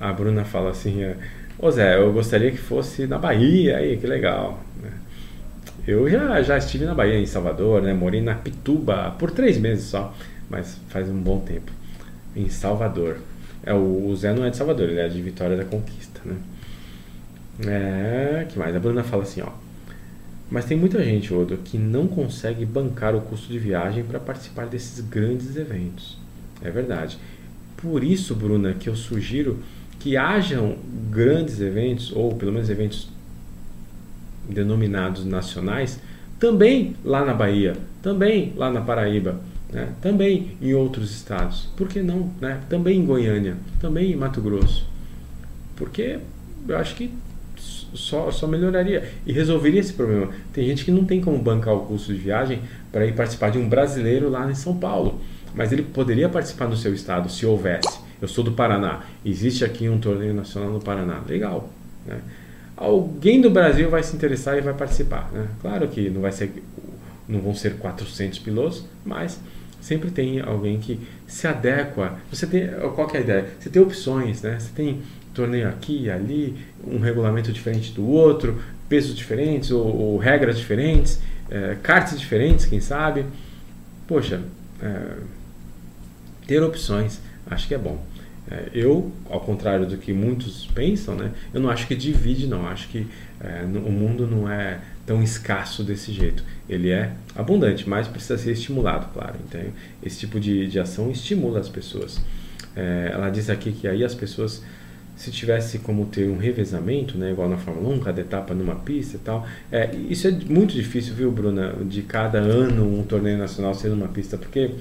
a Bruna fala assim, é, Ô Zé, eu gostaria que fosse na Bahia, aí, que legal. Né? Eu já, já estive na Bahia, em Salvador, né? Morei na Pituba por três meses só, mas faz um bom tempo. Em Salvador. É, o, Zé não é de Salvador, ele é de Vitória da Conquista, né? É, que mais? A Bruna fala assim, ó. Mas tem muita gente, Odo, que não consegue bancar o custo de viagem para participar desses grandes eventos. É verdade. Por isso, Bruna, que eu sugiro que hajam grandes eventos, ou pelo menos eventos denominados nacionais, também lá na Bahia, também lá na Paraíba, né? também em outros estados. Por que não? Né? Também em Goiânia, também em Mato Grosso. Porque eu acho que só, só melhoraria e resolveria esse problema. Tem gente que não tem como bancar o custo de viagem para ir participar de um brasileiro lá em São Paulo, mas ele poderia participar no seu estado se houvesse. Eu sou do Paraná, existe aqui um torneio nacional no Paraná, legal. Né? Alguém do Brasil vai se interessar e vai participar. Né? Claro que não vai ser, não vão ser 400 pilotos, mas sempre tem alguém que se adequa. Você tem qual é a ideia? Você tem opções, né? Você tem torneio aqui, ali, um regulamento diferente do outro, pesos diferentes ou, ou regras diferentes, é, cartas diferentes, quem sabe. Poxa, é, ter opções, acho que é bom. É, eu, ao contrário do que muitos pensam, né, eu não acho que divide, não. Acho que é, o mundo não é tão escasso desse jeito. Ele é abundante, mas precisa ser estimulado, claro. Então, esse tipo de, de ação estimula as pessoas. É, ela diz aqui que aí as pessoas se tivesse como ter um revezamento, né, igual na Fórmula 1, cada etapa numa pista e tal, é, isso é muito difícil, viu, Bruna, de cada ano um torneio nacional ser numa pista, porque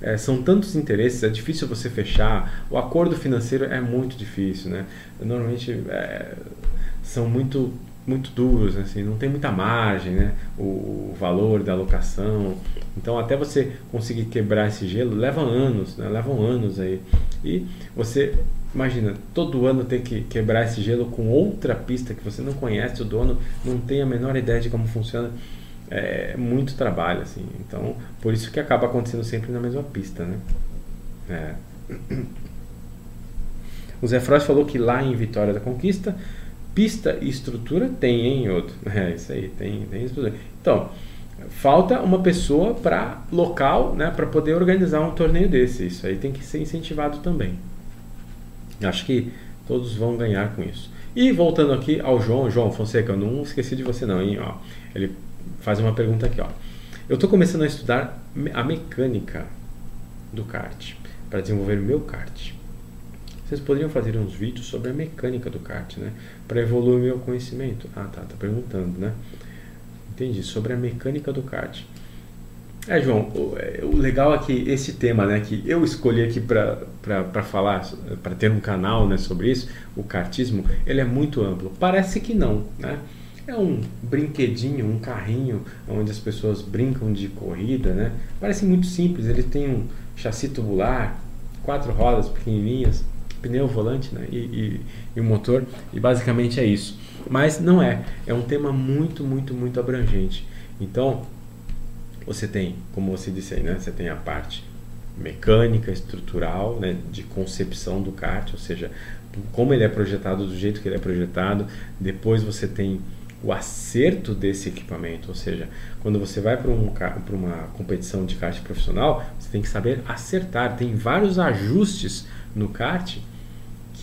é, são tantos interesses, é difícil você fechar, o acordo financeiro é muito difícil, né, normalmente é, são muito muito duros, assim, não tem muita margem, né? O, valor da alocação. Então, até você conseguir quebrar esse gelo, leva anos, né? Levam anos aí. E você Imagina, todo ano ter que quebrar esse gelo com outra pista que você não conhece, o dono não tem a menor ideia de como funciona. É muito trabalho, assim. Então, por isso que acaba acontecendo sempre na mesma pista, né? É. O Zé Frost falou que lá em Vitória da Conquista, pista e estrutura tem, hein, outro? É, isso aí, tem, tem estrutura. Então, falta uma pessoa para local, né, para poder organizar um torneio desse. Isso aí tem que ser incentivado também. Acho que todos vão ganhar com isso. E voltando aqui ao João, João Fonseca, eu não esqueci de você não, hein? Ó, ele faz uma pergunta aqui, ó. Eu estou começando a estudar a mecânica do kart para desenvolver o meu kart. Vocês poderiam fazer uns vídeos sobre a mecânica do kart, né? Para evoluir meu conhecimento. Ah, tá, tá perguntando, né? Entendi, sobre a mecânica do kart. É, João, o, é, o, legal é que esse tema, né, que eu escolhi aqui para falar, para ter um canal né, sobre isso, o cartismo, ele é muito amplo. Parece que não, né? É um brinquedinho, um carrinho onde as pessoas brincam de corrida, né? Parece muito simples, ele tem um chassi tubular, quatro rodas pequenininhas, pneu, volante né? e, e, e o motor, e basicamente é isso. Mas não é, é um tema muito, muito, muito abrangente. Então, você tem, como você disse aí, né? Você tem a parte mecânica, estrutural, né? De concepção do kart, ou seja, como ele é projetado, do jeito que ele é projetado. Depois você tem o acerto desse equipamento, ou seja, quando você vai para um, uma competição de kart profissional, você tem que saber acertar. Tem vários ajustes no kart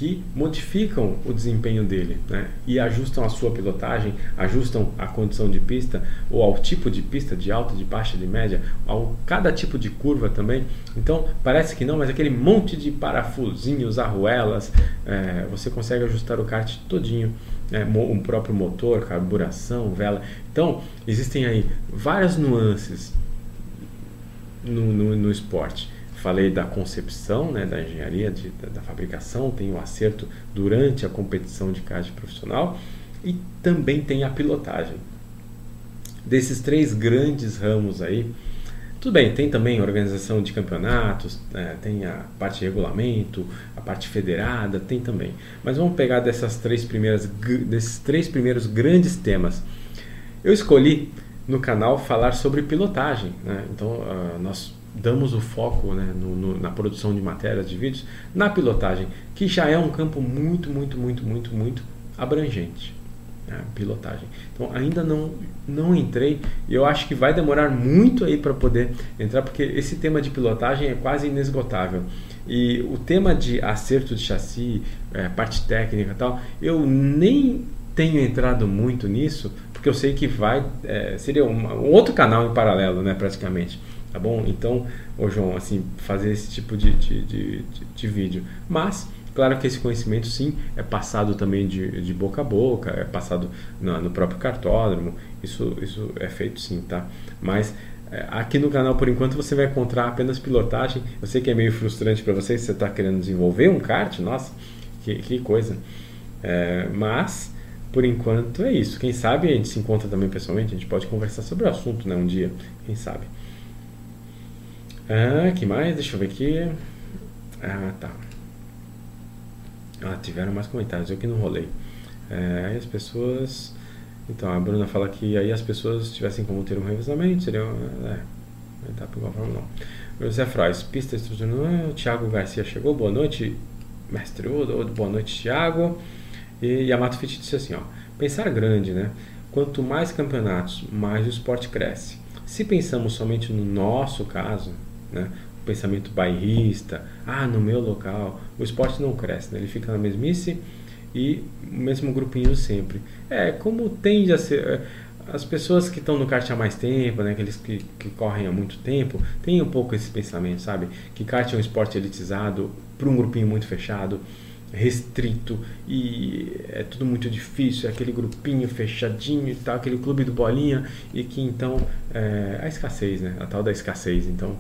que modificam o desempenho dele né? e ajustam a sua pilotagem, ajustam a condição de pista ou ao tipo de pista, de alta, de baixa, de média, ao cada tipo de curva também. Então parece que não, mas aquele monte de parafusinhos, arruelas, é, você consegue ajustar o kart todinho, né? o próprio motor, carburação, vela. Então existem aí várias nuances no, no, no esporte. Falei da concepção, né, da engenharia, de, da, da, fabricação, tem o acerto durante a competição de kart profissional e também tem a pilotagem. Desses três grandes ramos aí, Tudo bem, tem também organização de campeonatos, é, tem a parte de regulamento, a parte federada, tem também. Mas vamos pegar dessas três primeiras, desses três primeiros grandes temas. Eu escolhi no canal falar sobre pilotagem, né? então uh, nós damos o foco né, no, no, na produção de matérias, de vídeos, na pilotagem, que já é um campo muito, muito, muito, muito, muito abrangente. Né, pilotagem. Então ainda não, não entrei e eu acho que vai demorar muito aí para poder entrar, porque esse tema de pilotagem é quase inesgotável. E o tema de acerto de chassi, é, parte técnica e tal, eu nem tenho entrado muito nisso, porque eu sei que vai é, seria um, um, outro canal em paralelo, né, praticamente. Tá bom? Então, ô João, assim, fazer esse tipo de, de, de, de vídeo. Mas, claro que esse conhecimento, sim, é passado também de, de boca a boca, é passado no, no próprio cartódromo, isso, isso é feito sim, tá? Mas é, aqui no canal, por enquanto, você vai encontrar apenas pilotagem. Eu sei que é meio frustrante para você você está querendo desenvolver um kart, nossa, que, que coisa. É, mas, por enquanto, é isso. Quem sabe a gente se encontra também pessoalmente, a gente pode conversar sobre o assunto né, um dia, quem sabe. Ah, que mais? Deixa eu ver aqui. Ah, tá. Ah, tiveram mais comentários, eu que não rolei. É, aí as pessoas. Então, a Bruna fala que aí as pessoas tivessem como ter um revezamento, seria. É, não tá por igual forma, não. José Frois, pista estrutural. Tiago Garcia chegou, boa noite, mestre Udo. Boa noite, Tiago. E Yamato Fit disse assim: ó, pensar grande, né? Quanto mais campeonatos, mais o esporte cresce. Se pensamos somente no nosso caso, né? O pensamento bairrista, ah, no meu local, o esporte não cresce, né? ele fica na mesmice e o mesmo grupinho sempre. É, como tende a ser. É, as pessoas que estão no kart há mais tempo, né, aqueles que, que correm há muito tempo, têm um pouco esse pensamento, sabe? Que kart é um esporte elitizado para um grupinho muito fechado restrito e é tudo muito difícil, é aquele grupinho fechadinho e tal, aquele clube do bolinha e que então é, a escassez, né? A tal da escassez. Então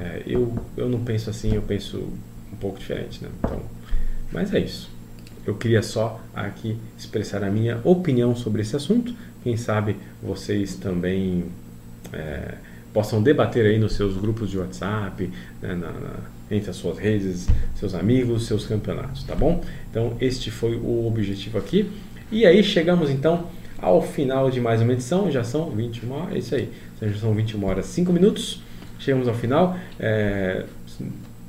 é, eu, eu não penso assim, eu penso um pouco diferente, né? Então, mas é isso. Eu queria só aqui expressar a minha opinião sobre esse assunto. Quem sabe vocês também é, possam debater aí nos seus grupos de WhatsApp, né, na, na, entre as suas redes, seus amigos, seus campeonatos, tá bom? Então este foi o objetivo aqui. E aí chegamos então ao final de mais uma edição, já são 21 horas, é isso aí, já são 21 horas 5 minutos. Chegamos ao final. É,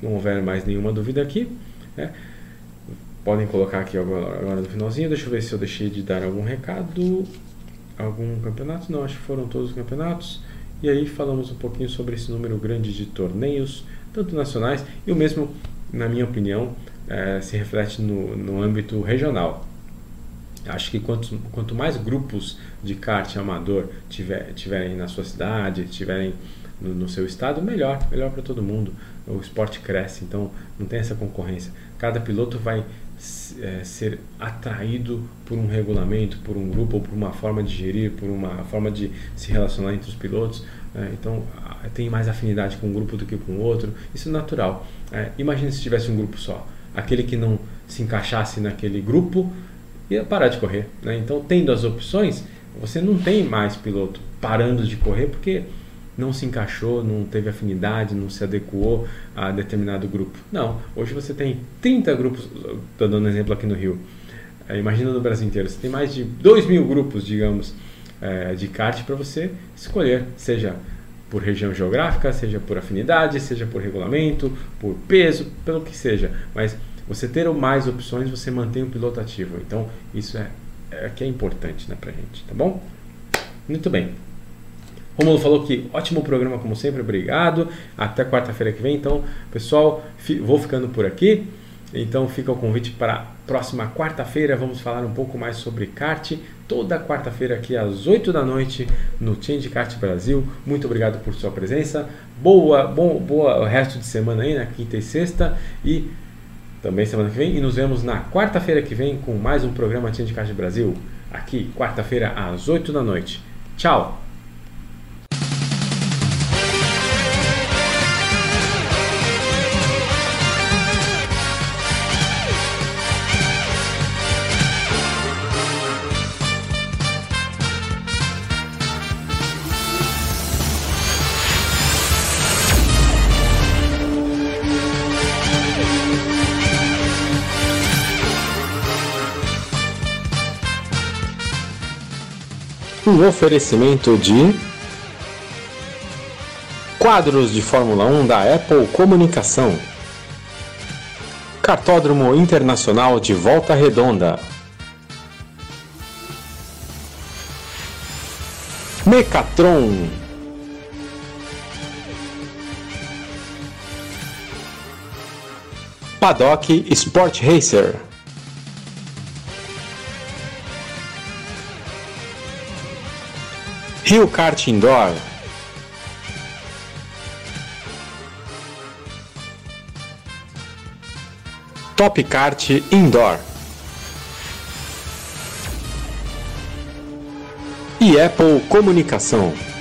não houver mais nenhuma dúvida aqui, é, podem colocar aqui agora, agora no finalzinho. Deixa eu ver se eu deixei de dar algum recado. Algum campeonato? Não, acho que foram todos os campeonatos. E aí falamos um pouquinho sobre esse número grande de torneios, tanto nacionais e o mesmo, na minha opinião, é, se reflete no, no âmbito regional. Acho que quanto, quanto mais grupos de kart amador tiver, tiverem na sua cidade, tiverem no, no seu estado, melhor, melhor para todo mundo. O esporte cresce, então não tem essa concorrência. Cada piloto vai é, ser atraído por um regulamento, por um grupo, ou por uma forma de gerir, por uma forma de se relacionar entre os pilotos. É, então tem mais afinidade com um grupo do que com o outro. Isso é natural. É, imagine se tivesse um grupo só. Aquele que não se encaixasse naquele grupo ia parar de correr. Né? Então, tendo as opções, você não tem mais piloto parando de correr porque não se encaixou, não teve afinidade, não se adequou a determinado grupo. Não, hoje você tem 30 grupos, estou dando um exemplo aqui no Rio. É, imagina no Brasil inteiro, você tem mais de 2 mil grupos, digamos, é, de kart para você escolher, seja por região geográfica, seja por afinidade, seja por regulamento, por peso, pelo que seja. Mas você ter mais opções, você mantém o piloto ativo. Então, isso é, é que é importante né, para gente, tá bom? Muito bem. Romulo falou que ótimo programa como sempre, obrigado. Até quarta-feira que vem. Então, pessoal, vou ficando por aqui. Então fica o convite para a próxima quarta-feira. Vamos falar um pouco mais sobre kart. Toda quarta-feira aqui às 8 da noite no Change Kart Brasil. Muito obrigado por sua presença. Boa, bom, boa resto de semana aí na quinta e sexta e também semana que vem. E nos vemos na quarta-feira que vem com mais um programa Change Kart Brasil. Aqui, quarta-feira às 8 da noite. Tchau! Um oferecimento de quadros de Fórmula 1 da Apple Comunicação. Cartódromo Internacional de Volta Redonda. Mecatron. Paddock Sport Racer. Rio Kart Indoor. Top Kart Indoor. E Apple Comunicação.